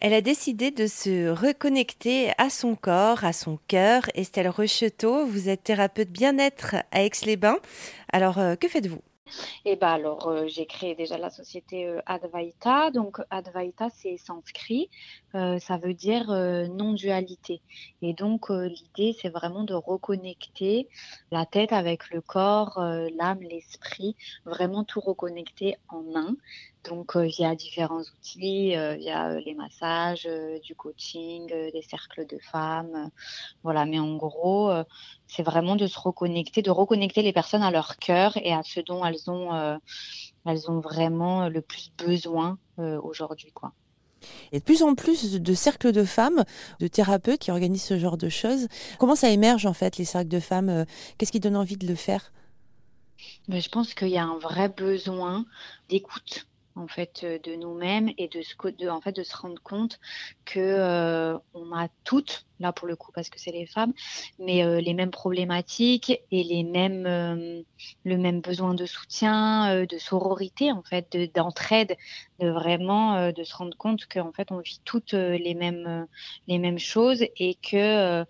Elle a décidé de se reconnecter à son corps, à son cœur. Estelle Rocheteau, vous êtes thérapeute bien-être à Aix-les-Bains. Alors, euh, que faites-vous? Et bah alors, euh, j'ai créé déjà la société euh, Advaita. Donc, Advaita, c'est sanskrit. Ça veut dire non-dualité. Et donc, l'idée, c'est vraiment de reconnecter la tête avec le corps, l'âme, l'esprit, vraiment tout reconnecter en un. Donc, il y a différents outils, il y a les massages, du coaching, des cercles de femmes. voilà, mais en gros, c'est vraiment de se reconnecter, de reconnecter les personnes à leur cœur et à ce dont elles ont, elles ont vraiment le plus besoin aujourd'hui, quoi. Il y a de plus en plus de cercles de femmes, de thérapeutes qui organisent ce genre de choses. Comment ça émerge en fait, les cercles de femmes Qu'est-ce qui donne envie de le faire? Ben, Je pense qu'il y a un vrai besoin d'écoute en fait euh, de nous-mêmes et de, de, en fait de se rendre compte que euh, on a toutes là pour le coup parce que c'est les femmes mais euh, les mêmes problématiques et les mêmes le même besoin de soutien de sororité en fait d'entraide de, vraiment de se rendre compte qu'en fait on vit toutes les mêmes les mêmes choses et que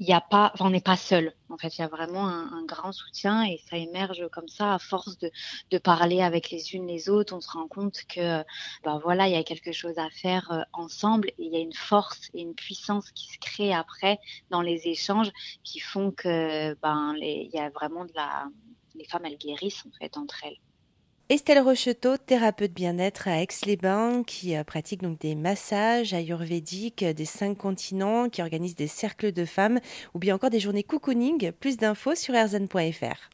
il y a pas, on n'est pas seul. En fait, il y a vraiment un, grand soutien et ça émerge comme ça à force de, de, parler avec les unes les autres. On se rend compte que, ben voilà, il y a quelque chose à faire euh, ensemble et il y a une force et une puissance qui se crée après dans les échanges qui font que, ben, il y a vraiment de la, les femmes elles guérissent en fait entre elles. Estelle Rocheteau, thérapeute bien-être à Aix-les-Bains, qui euh, pratique donc des massages ayurvédiques des cinq continents, qui organise des cercles de femmes ou bien encore des journées cocooning. Plus d'infos sur erzen.fr.